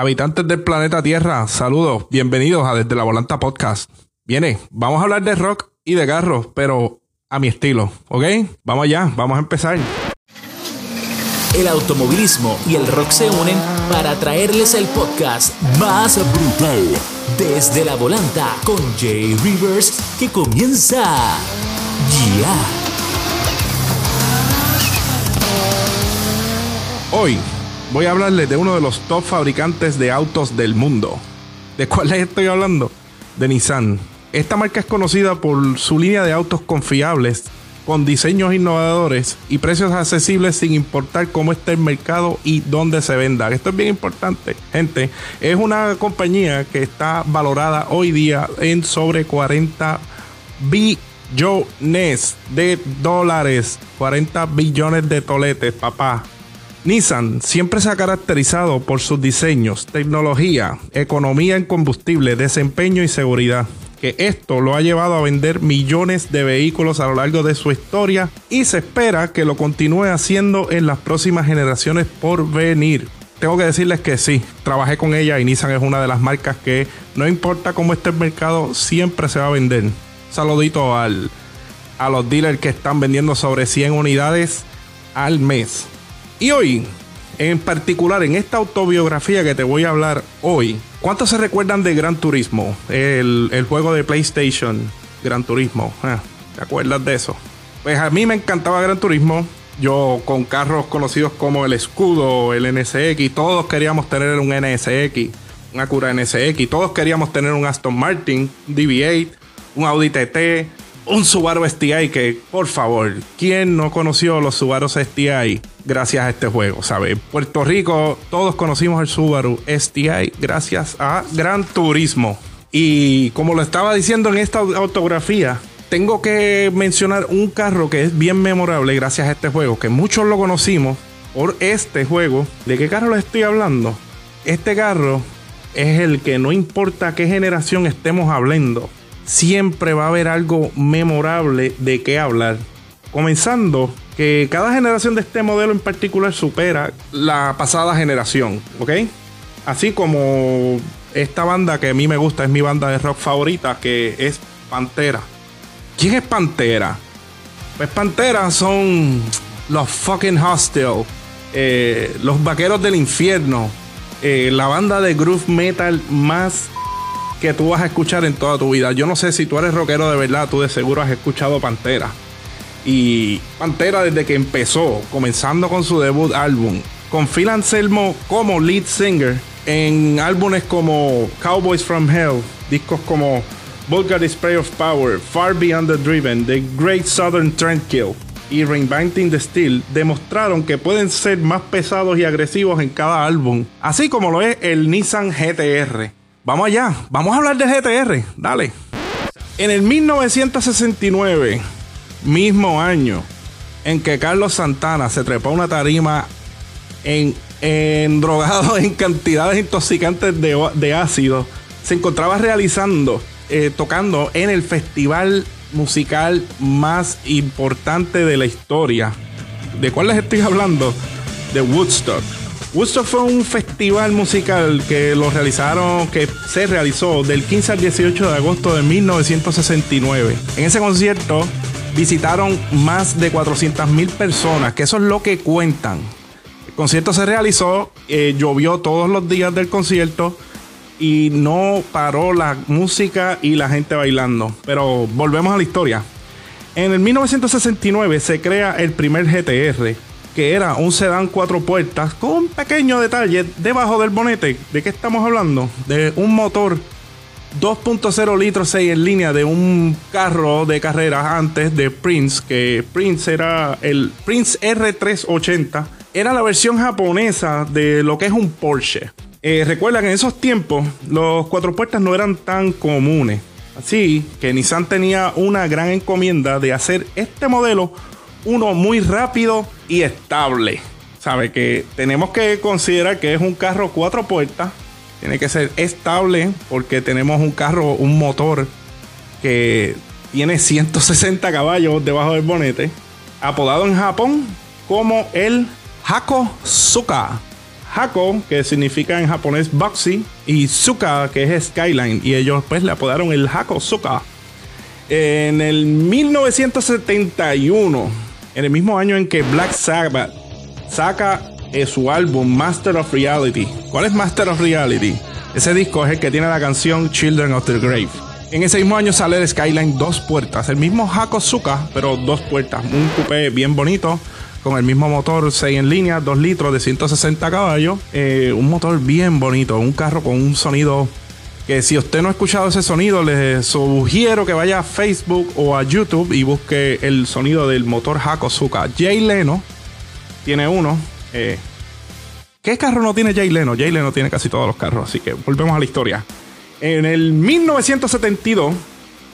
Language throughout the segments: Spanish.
Habitantes del planeta Tierra, saludos, bienvenidos a Desde la Volanta Podcast. Viene, vamos a hablar de rock y de carros, pero a mi estilo, ¿ok? Vamos allá, vamos a empezar. El automovilismo y el rock se unen para traerles el podcast más brutal desde la volanta con Jay Rivers que comienza ya. Hoy voy a hablarles de uno de los top fabricantes de autos del mundo. ¿De cuál les estoy hablando? De Nissan. Esta marca es conocida por su línea de autos confiables, con diseños innovadores y precios accesibles sin importar cómo esté el mercado y dónde se venda. Esto es bien importante, gente. Es una compañía que está valorada hoy día en sobre 40 billones de dólares. 40 billones de toletes, papá. Nissan siempre se ha caracterizado por sus diseños, tecnología, economía en combustible, desempeño y seguridad. Que esto lo ha llevado a vender millones de vehículos a lo largo de su historia y se espera que lo continúe haciendo en las próximas generaciones por venir. Tengo que decirles que sí, trabajé con ella y Nissan es una de las marcas que no importa cómo esté el mercado, siempre se va a vender. Saludito al, a los dealers que están vendiendo sobre 100 unidades al mes. Y hoy, en particular, en esta autobiografía que te voy a hablar hoy, ¿cuántos se recuerdan de Gran Turismo? El, juego de PlayStation, Gran Turismo. Ah, ¿Te acuerdas de eso? Pues a mí me encantaba Gran Turismo. Yo con carros conocidos como el Escudo, el NSX, todos queríamos tener un NSX, un Acura NSX, todos queríamos tener un Aston Martin, DB8, un Audi TT, un Subaru STI que, por favor, ¿quién no conoció los Subaru STI gracias a este juego? ¿Sabe? Puerto Rico, todos conocimos el Subaru STI gracias a Gran Turismo. Y como lo estaba diciendo en esta autografía, tengo que mencionar un carro que es bien memorable gracias a este juego, que muchos lo conocimos por este juego. ¿De qué carro les estoy hablando? Este carro es el que no importa qué generación estemos hablando, siempre va a haber algo memorable de qué hablar. Comenzando que cada generación de este modelo en particular supera la pasada generación, ¿ok? Así como esta banda que a mí me gusta, es mi banda de rock favorita, que es Pantera. ¿Quién es Pantera? Pues Pantera son los fucking hostile, eh, los vaqueros del infierno, eh, la banda de groove metal más que tú vas a escuchar en toda tu vida. Yo no sé si tú eres rockero de verdad, tú de seguro has escuchado Pantera. Y Pantera desde que empezó, comenzando con su debut álbum, con Phil Anselmo como lead singer en álbumes como Cowboys from Hell, discos como Vulgar Display of Power, Far Beyond the Driven, The Great Southern Trendkill y Reinventing the Steel demostraron que pueden ser más pesados y agresivos en cada álbum, así como lo es el Nissan GTR. Vamos allá, vamos a hablar de GTR, dale. En el 1969, mismo año en que Carlos Santana se trepó a una tarima en, en drogado en cantidades intoxicantes de, ácido, se encontraba realizando, eh, tocando en el festival musical más importante de la historia. ¿De cuál les estoy hablando? De Woodstock. Woodstock fue un festival musical que lo realizaron, que se realizó del 15 al 18 de agosto de 1969. En ese concierto visitaron más de 400 mil personas, que eso es lo que cuentan. El concierto se realizó, eh, llovió todos los días del concierto y no paró la música y la gente bailando. Pero volvemos a la historia. En el 1969 se crea el primer GTR que era un sedán cuatro puertas con un pequeño detalle debajo del bonete. ¿De qué estamos hablando? De un motor 2.0 litros 6 en línea de un carro de carreras antes de Prince, que Prince era el Prince R380. Era la versión japonesa de lo que es un Porsche. Eh, recuerda que en esos tiempos los cuatro puertas no eran tan comunes. Así que Nissan tenía una gran encomienda de hacer este modelo uno muy rápido y estable. Sabe que tenemos que considerar que es un carro cuatro puertas. Tiene que ser estable porque tenemos un carro, un motor que tiene 160 caballos debajo del bonete. Apodado en Japón como el Hakosuka. Hako, que significa en japonés Boxy, y Suka, que es Skyline, y ellos pues le apodaron el Hako Suka. En el 1971, en el mismo año en que Black Sabbath saca eh, su álbum Master of Reality. ¿Cuál es Master of Reality? Ese disco es el que tiene la canción Children of the Grave. En ese mismo año sale el Skyline dos puertas, el mismo Hakosuka, pero dos puertas, un coupé bien bonito con el mismo motor 6 en línea, 2 litros de 160 caballos. Eh, un motor bien bonito, un carro con un sonido que si usted no ha escuchado ese sonido, les sugiero que vaya a Facebook o a YouTube y busque el sonido del motor Hakosuka. Jay Leno tiene uno. Eh, ¿Qué carro no tiene Jay Leno? Jay Leno tiene casi todos los carros, así que volvemos a la historia. En el 1972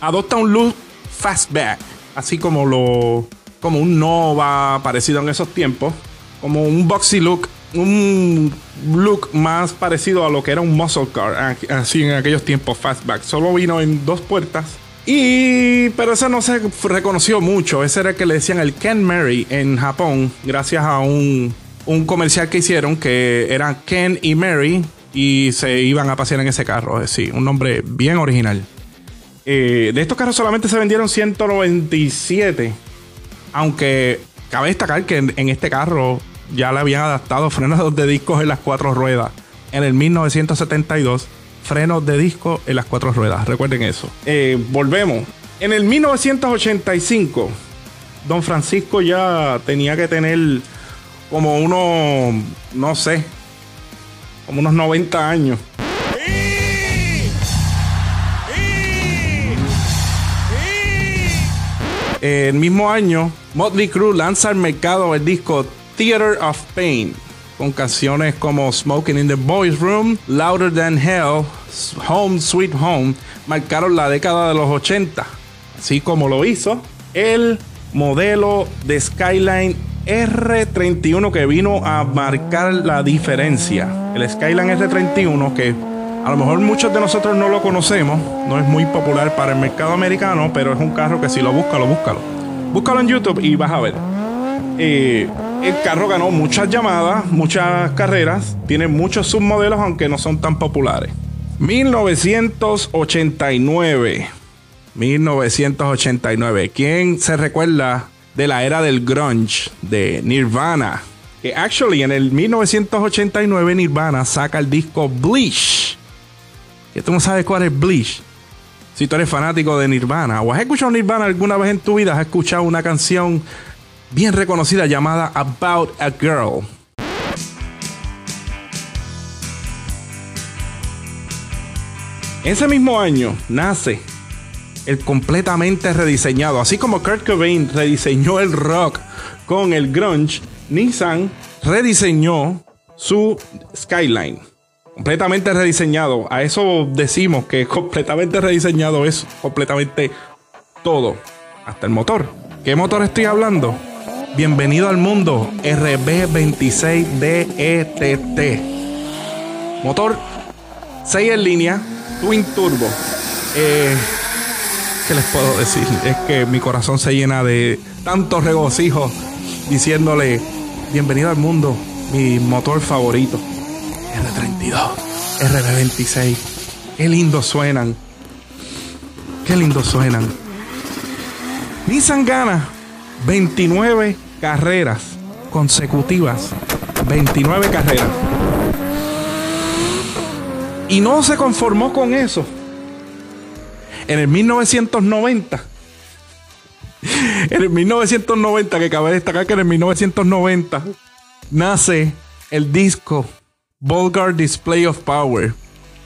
adopta un look fastback, así como lo como un Nova parecido en esos tiempos, como un boxy look, un look más parecido a lo que era un muscle car, así en aquellos tiempos fastback. Solo vino en dos puertas. Y pero ese no se reconoció mucho. Ese era el que le decían el Ken Mary en Japón, gracias a un, un comercial que hicieron que eran Ken y Mary y se iban a pasear en ese carro. Sí, un nombre bien original. Eh, de estos carros solamente se vendieron 197 aunque cabe destacar que en, este carro ya le habían adaptado frenos de discos en las cuatro ruedas. En el 1972, frenos de disco en las cuatro ruedas. Recuerden eso. Eh, volvemos. En el 1985, Don Francisco ya tenía que tener como unos, no sé, como unos 90 años. el mismo año, Motley Crue lanza al mercado el disco Theater of Pain, con canciones como Smoking in the Boys Room, Louder Than Hell, Home Sweet Home, marcaron la década de los 80, así como lo hizo el modelo de Skyline R31 que vino a marcar la diferencia. El Skyline R31 que a lo mejor muchos de nosotros no lo conocemos, no es muy popular para el mercado americano, pero es un carro que si lo busca, lo búscalo. Búscalo en YouTube y vas a ver. Eh, el carro ganó muchas llamadas, muchas carreras, tiene muchos submodelos, aunque no son tan populares. 1989. 1989. ¿Quién se recuerda de la era del grunge de Nirvana? Que actually en el 1989 Nirvana saca el disco Bleach que tú no sabes cuál es Bleach. Si tú eres fanático de Nirvana o has escuchado Nirvana alguna vez en tu vida, has escuchado una canción bien reconocida llamada About a Girl. Ese mismo año nace el completamente rediseñado, así como Kurt Cobain rediseñó el rock con el grunge, Nissan rediseñó su Skyline completamente rediseñado. A eso decimos que completamente rediseñado es completamente todo, hasta el motor. ¿Qué motor estoy hablando? Bienvenido al mundo RB26DETT. Motor 6 en línea, Twin Turbo. Eh, ¿Qué les puedo decir? Es que mi corazón se llena de tanto regocijo diciéndole, bienvenido al mundo, mi motor favorito. R32, RB26. Qué lindo suenan. Qué lindo suenan. Nissan gana 29 carreras consecutivas. 29 carreras. Y no se conformó con eso. En el 1990. En el 1990, que cabe destacar que en el 1990 nace el disco Vulgar Display of Power.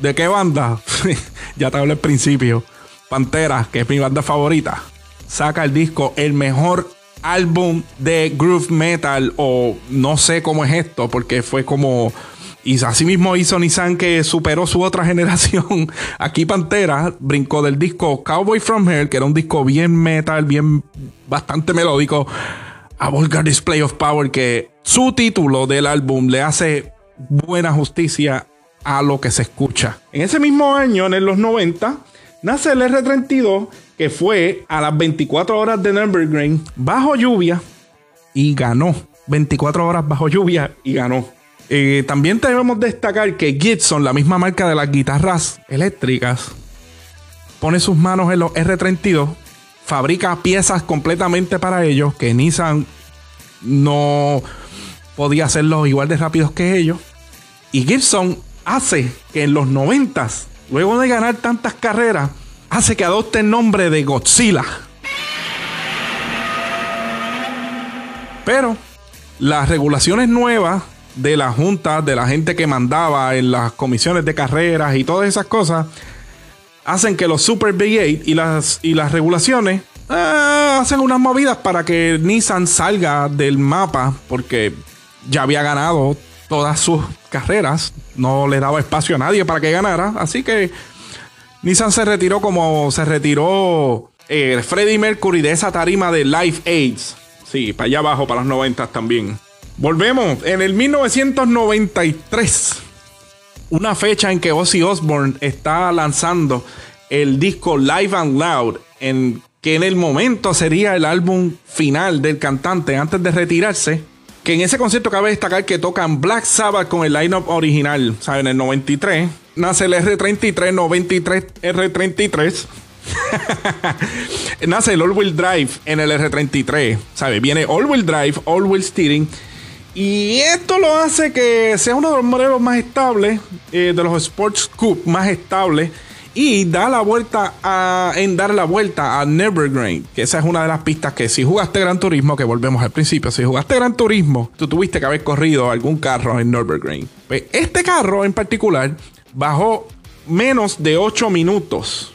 ¿De qué banda? ya te hablé al principio. Pantera, que es mi banda favorita, saca el disco, el mejor álbum de groove metal o no sé cómo es esto, porque fue como... Y así mismo hizo Nissan que superó su otra generación. Aquí Pantera brincó del disco Cowboy From Hell, que era un disco bien metal, bien bastante melódico, a Vulgar Display of Power, que su título del álbum le hace buena justicia a lo que se escucha. En ese mismo año, en los 90, nace el R32 que fue a las 24 horas de Nürburgring bajo lluvia y ganó. 24 horas bajo lluvia y ganó. Eh, también debemos destacar que Gibson, la misma marca de las guitarras eléctricas, pone sus manos en los R32, fabrica piezas completamente para ellos, que Nissan no podía hacerlo igual de rápidos que ellos. Y Gibson hace que en los 90, luego de ganar tantas carreras, hace que adopte el nombre de Godzilla. Pero las regulaciones nuevas de la junta, de la gente que mandaba en las comisiones de carreras y todas esas cosas, hacen que los Super V8 y las, y las regulaciones eh, hacen unas movidas para que Nissan salga del mapa, porque ya había ganado todas sus carreras, no le daba espacio a nadie para que ganara, así que Nissan se retiró como se retiró eh, Freddie Mercury de esa tarima de Life AIDS. Sí, para allá abajo, para los 90 también. Volvemos. En el 1993, una fecha en que Ozzy Osbourne está lanzando el disco Live and Loud, en, que en el momento sería el álbum final del cantante antes de retirarse. Que en ese concierto cabe destacar que tocan Black Sabbath con el lineup original, ¿saben? En el 93. Nace el R33, 93 R33. Nace el All-Wheel Drive en el R33. ¿Sabe? Viene All-Wheel Drive, All-Wheel Steering. Y esto lo hace que sea uno de los modelos más estables, eh, de los Sports Coupe más estables. Y da la vuelta a, en dar la vuelta a Nevergreen. Que esa es una de las pistas que si jugaste Gran Turismo, que volvemos al principio, si jugaste Gran Turismo, tú tuviste que haber corrido algún carro en Nevergreen. Pues este carro en particular bajó menos de 8 minutos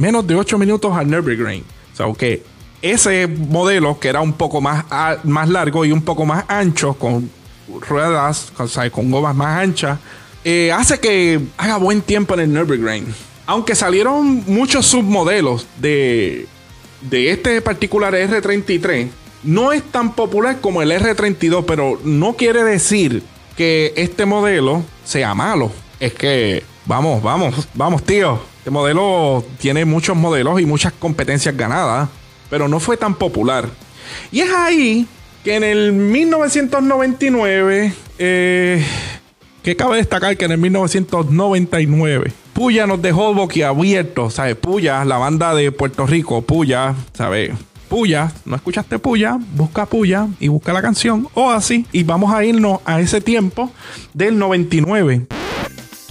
menos de 8 minutos al Nürburgring. O sea, que ese modelo, que era un poco más, más largo y un poco más ancho, con ruedas, o sea, con gomas más anchas, eh, hace que haga buen tiempo en el Nürburgring. Aunque salieron muchos submodelos de, de este particular R33, no es tan popular como el R32, pero no quiere decir que este modelo sea malo. Es que, vamos, vamos, vamos, tío. Este modelo tiene muchos modelos y muchas competencias ganadas, pero no fue tan popular. Y es ahí que en el 1999, eh, que cabe destacar que en el 1999, Puya nos dejó boquiabierto, ¿sabes? Puya, la banda de Puerto Rico, Puya, ¿sabes? Puya, ¿no escuchaste Puya? Busca Puya y busca la canción o así. Y vamos a irnos a ese tiempo del 99.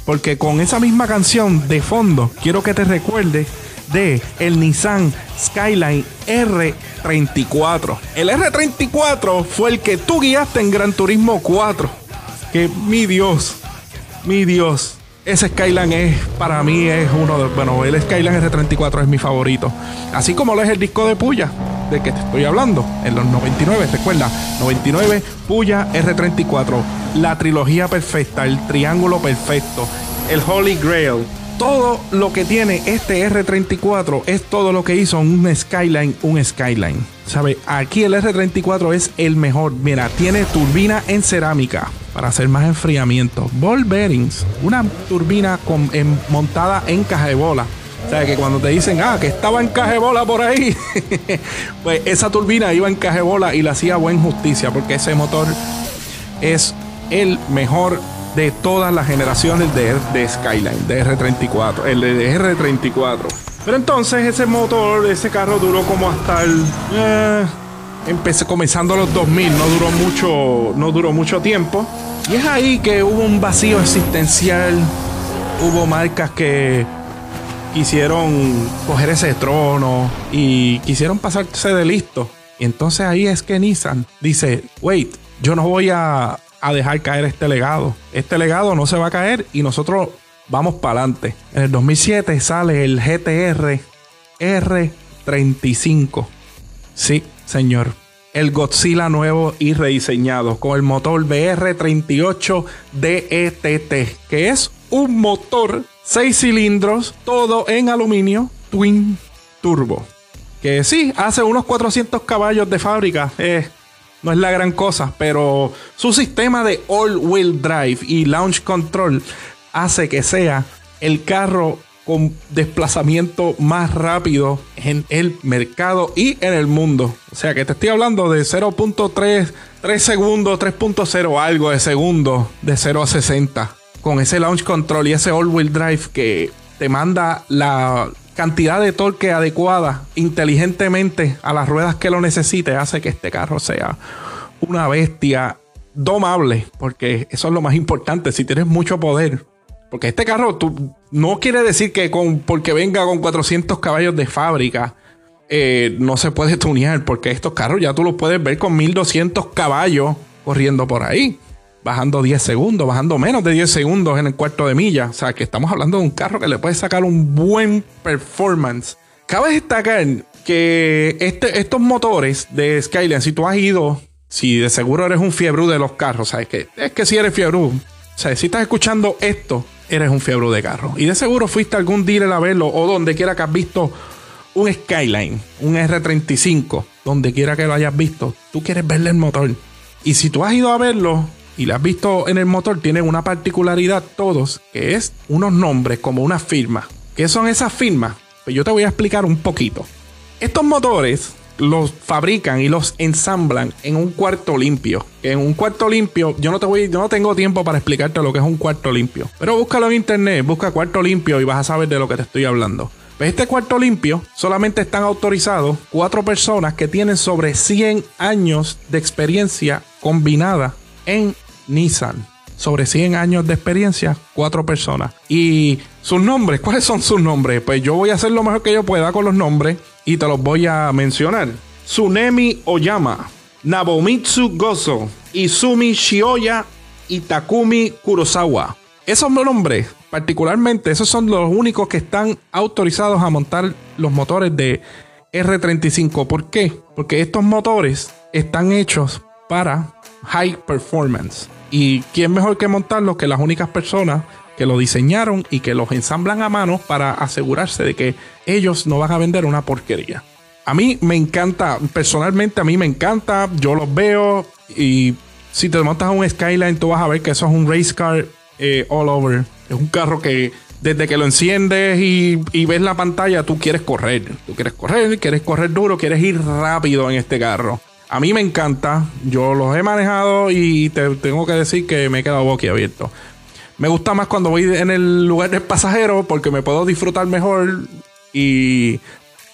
Porque con esa misma canción de fondo, quiero que te recuerdes de el Nissan Skyline R34. El R34 fue el que tú guiaste en Gran Turismo 4. Que mi Dios, mi Dios. Ese Skyline es, para mí, es uno de. Bueno, el Skyline R34 es mi favorito. Así como lo es el disco de Puya, de que te estoy hablando, en los 99, recuerda, 99, Puya R34 la trilogía perfecta, el triángulo perfecto, el Holy Grail. Todo lo que tiene este R34 es todo lo que hizo un Skyline, un Skyline. ¿Sabe? Aquí el R34 es el mejor. Mira, tiene turbina en cerámica para hacer más enfriamiento. Ball bearings, una turbina con, montada en caja de bola. O sea, que cuando te dicen, ah, que estaba en caja de bola por ahí, pues esa turbina iba en caja de bola y le hacía buena justicia porque ese motor es el mejor de todas las generaciones de, Skyline, de R34, el de R34. Pero entonces ese motor, ese carro duró como hasta el... Eh, empecé comenzando los 2000, no duró mucho, no duró mucho tiempo. Y es ahí que hubo un vacío existencial. Hubo marcas que quisieron coger ese trono y quisieron pasarse de listo. Y entonces ahí es que Nissan dice, wait, yo no voy a a dejar caer este legado. Este legado no se va a caer y nosotros vamos para adelante. En el 2007 sale el GTR R35. Sí, señor. El Godzilla nuevo y rediseñado con el motor BR38 DETT, que es un motor 6 cilindros, todo en aluminio, twin turbo. Que sí, hace unos 400 caballos de fábrica. Eh, no es la gran cosa, pero su sistema de all-wheel drive y launch control hace que sea el carro con desplazamiento más rápido en el mercado y en el mundo. O sea que te estoy hablando de 0.3 3 segundos, 3.0 algo de segundo de 0 a 60. Con ese launch control y ese all-wheel drive que te manda la cantidad de torque adecuada inteligentemente a las ruedas que lo necesite, hace que este carro sea una bestia domable, porque eso es lo más importante. Si tienes mucho poder, porque este carro tú, no quiere decir que con, porque venga con 400 caballos de fábrica eh, no se puede tunear, porque estos carros ya tú los puedes ver con 1200 caballos corriendo por ahí, bajando 10 segundos, bajando menos de 10 segundos en el cuarto de milla. O sea, que estamos hablando de un carro que le puede sacar un buen performance. Cabe destacar que este, estos motores de Skyline, si tú has ido, si de seguro eres un fiebre de los carros, ¿sabes? Que, es que si eres fiebre, o sea, si estás escuchando esto, eres un fiebre de carro. Y de seguro fuiste a algún dealer a verlo o donde quiera que has visto un Skyline, un R35, donde quiera que lo hayas visto, tú quieres verle el motor. Y si tú has ido a verlo y lo has visto en el motor, tienen una particularidad todos, que es unos nombres como una firma. ¿Qué son esas firmas? Pues yo te voy a explicar un poquito. Estos motores los fabrican y los ensamblan en un cuarto limpio. En un cuarto limpio, yo no te voy, yo no tengo tiempo para explicarte lo que es un cuarto limpio. Pero búscalo en internet, busca cuarto limpio y vas a saber de lo que te estoy hablando. Pues este cuarto limpio solamente están autorizados cuatro personas que tienen sobre 100 años de experiencia combinada en Nissan. Sobre 100 años de experiencia, cuatro personas. Y sus nombres, ¿cuáles son sus nombres? Pues yo voy a hacer lo mejor que yo pueda con los nombres y te los voy a mencionar. Tsunemi Oyama, Nabomitsu Gozo, Izumi Shioya y Takumi Kurosawa. Esos nombres, particularmente, esos son los únicos que están autorizados a montar los motores de R35. ¿Por qué? Porque estos motores están hechos para high performance. ¿Y quién mejor que montarlos que las únicas personas que lo diseñaron y que los ensamblan a mano para asegurarse de que ellos no van a vender una porquería? A mí me encanta, personalmente a mí me encanta, yo los veo y si te montas un Skyline tú vas a ver que eso es un race car eh, all over. Es un carro que desde que lo enciendes y, ves la pantalla, tú quieres correr. Tú quieres correr, quieres correr duro, quieres ir rápido en este carro. A mí me encanta. Yo los he manejado y te tengo que decir que me he quedado boquiabierto. Me gusta más cuando voy en el lugar del pasajero porque me puedo disfrutar mejor y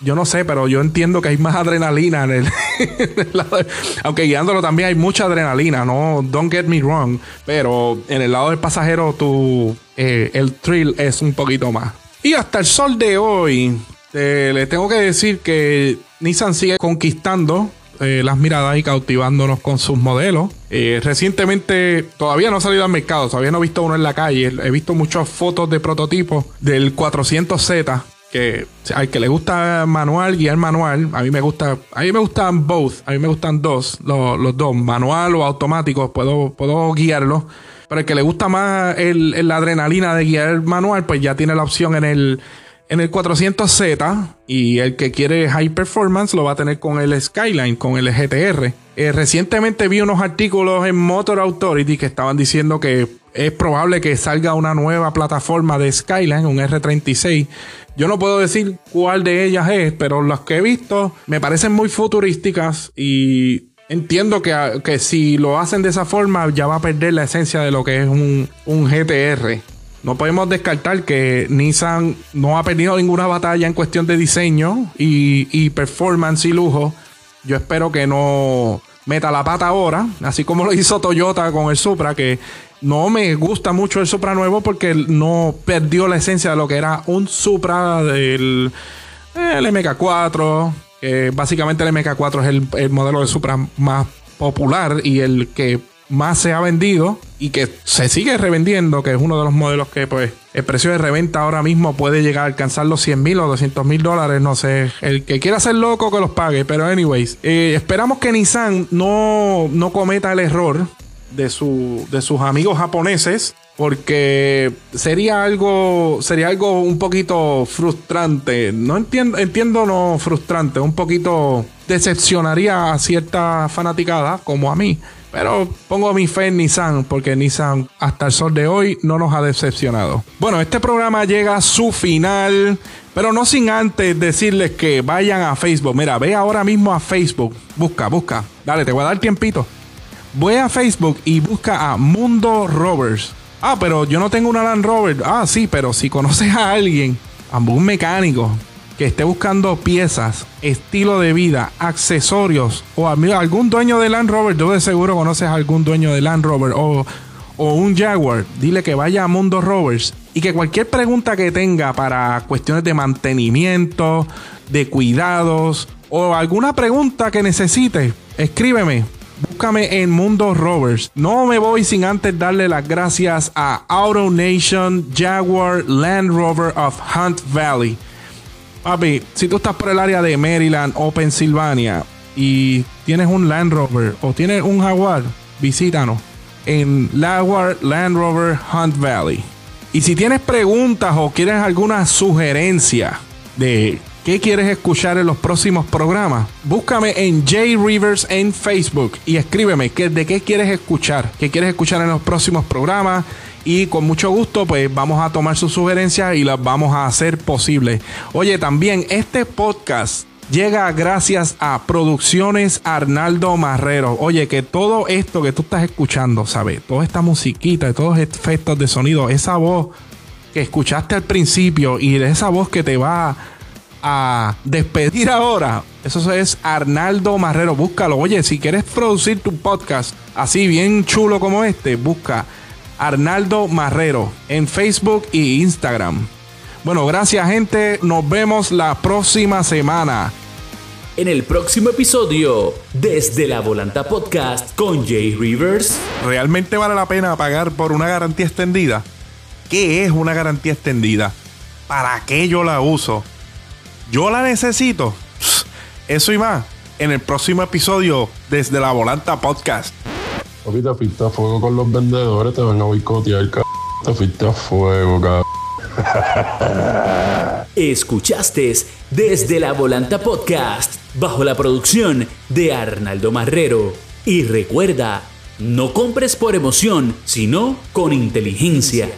yo no sé, pero yo entiendo que hay más adrenalina en el, lado. aunque guiándolo también hay mucha adrenalina, no, don't get me wrong. Pero en el lado del pasajero, tu, eh, el thrill es un poquito más. Y hasta el sol de hoy, le tengo que decir que Nissan sigue conquistando eh, las miradas y cautivándonos con sus modelos. Eh, recientemente todavía no ha salido al mercado, todavía no he visto uno en la calle. He visto muchas fotos de prototipos del 400Z que al que le gusta manual, guiar manual, a mí me gusta, a mí me gustan both, a mí me gustan dos, los, dos, manual o automático, puedo, puedo guiarlo. Pero el que le gusta más la adrenalina de guiar manual, pues ya tiene la opción en el, en el 400Z y el que quiere high performance lo va a tener con el Skyline, con el GTR. Eh, recientemente vi unos artículos en Motor Authority que estaban diciendo que es probable que salga una nueva plataforma de Skyline, un R36. Yo no puedo decir cuál de ellas es, pero las que he visto me parecen muy futurísticas y entiendo que, que si lo hacen de esa forma ya va a perder la esencia de lo que es un, un GTR. No podemos descartar que Nissan no ha perdido ninguna batalla en cuestión de diseño y, performance y lujo. Yo espero que no meta la pata ahora, así como lo hizo Toyota con el Supra, que no me gusta mucho el Supra nuevo porque no perdió la esencia de lo que era un Supra del el MK4. Que básicamente el MK4 es el, el modelo de Supra más popular y el que más se ha vendido y que se sigue revendiendo, que es uno de los modelos que pues el precio de reventa ahora mismo puede llegar a alcanzar los 100 mil o 200 mil dólares, no sé, el que quiera ser loco que los pague, pero anyways, eh, esperamos que Nissan no, no cometa el error de, su, de sus amigos japoneses porque sería algo sería algo un poquito frustrante. No entiendo entiendo no frustrante un poquito decepcionaría a cierta fanaticada como a mí pero pongo mi fe en Nissan porque Nissan hasta el sol de hoy no nos ha decepcionado. Bueno, este programa llega a su final, pero no sin antes decirles que vayan a Facebook. Mira, ve ahora mismo a Facebook. Busca, busca. Dale, te voy a dar tiempito. Ve a Facebook y busca a Mundo Rovers. Ah, pero yo no tengo una Land Rover. Ah, sí, pero si conoces a alguien, a un mecánico que esté buscando piezas, estilo de vida, accesorios o algún dueño de Land Rover, yo de seguro conoces a algún dueño de Land Rover o, o un Jaguar, dile que vaya a Mundo Rovers y que cualquier pregunta que tenga para cuestiones de mantenimiento, de cuidados o alguna pregunta que necesite, escríbeme. Búscame en Mundo Rovers. No me voy sin antes darle las gracias a Auto Nation Jaguar Land Rover of Hunt Valley Papi, si tú estás por el área de Maryland o Pensilvania y tienes un Land Rover o tienes un Jaguar, visítanos en Jaguar Land Rover Hunt Valley. Y si tienes preguntas o quieres alguna sugerencia de qué quieres escuchar en los próximos programas, búscame en J Rivers en Facebook y escríbeme de qué quieres escuchar, qué quieres escuchar en los próximos programas y con mucho gusto pues vamos a tomar sus sugerencias y las vamos a hacer posible. Oye, también este podcast llega gracias a Producciones Arnaldo Marrero. Oye, que todo esto que tú estás escuchando, ¿sabes? Toda esta musiquita, todos estos efectos de sonido, esa voz que escuchaste al principio y esa voz que te va a despedir ahora, eso es Arnaldo Marrero. Búscalo. Oye, si quieres producir tu podcast así bien chulo como este, busca Arnaldo Marrero en Facebook e Instagram. Bueno, gracias gente, nos vemos la próxima semana. En el próximo episodio, desde la Volanta Podcast con Jay Rivers. ¿Realmente vale la pena pagar por una garantía extendida? ¿Qué es una garantía extendida? ¿Para qué yo la uso? ¿Yo la necesito? Eso y más en el próximo episodio desde la Volanta Podcast. Papi, te a fuego con los vendedores, te van a boicotear, cabrón. Te fuiste a fuego, cabrón. Escuchaste desde la Volanta Podcast, bajo la producción de Arnaldo Marrero. Y recuerda, no compres por emoción, sino con inteligencia.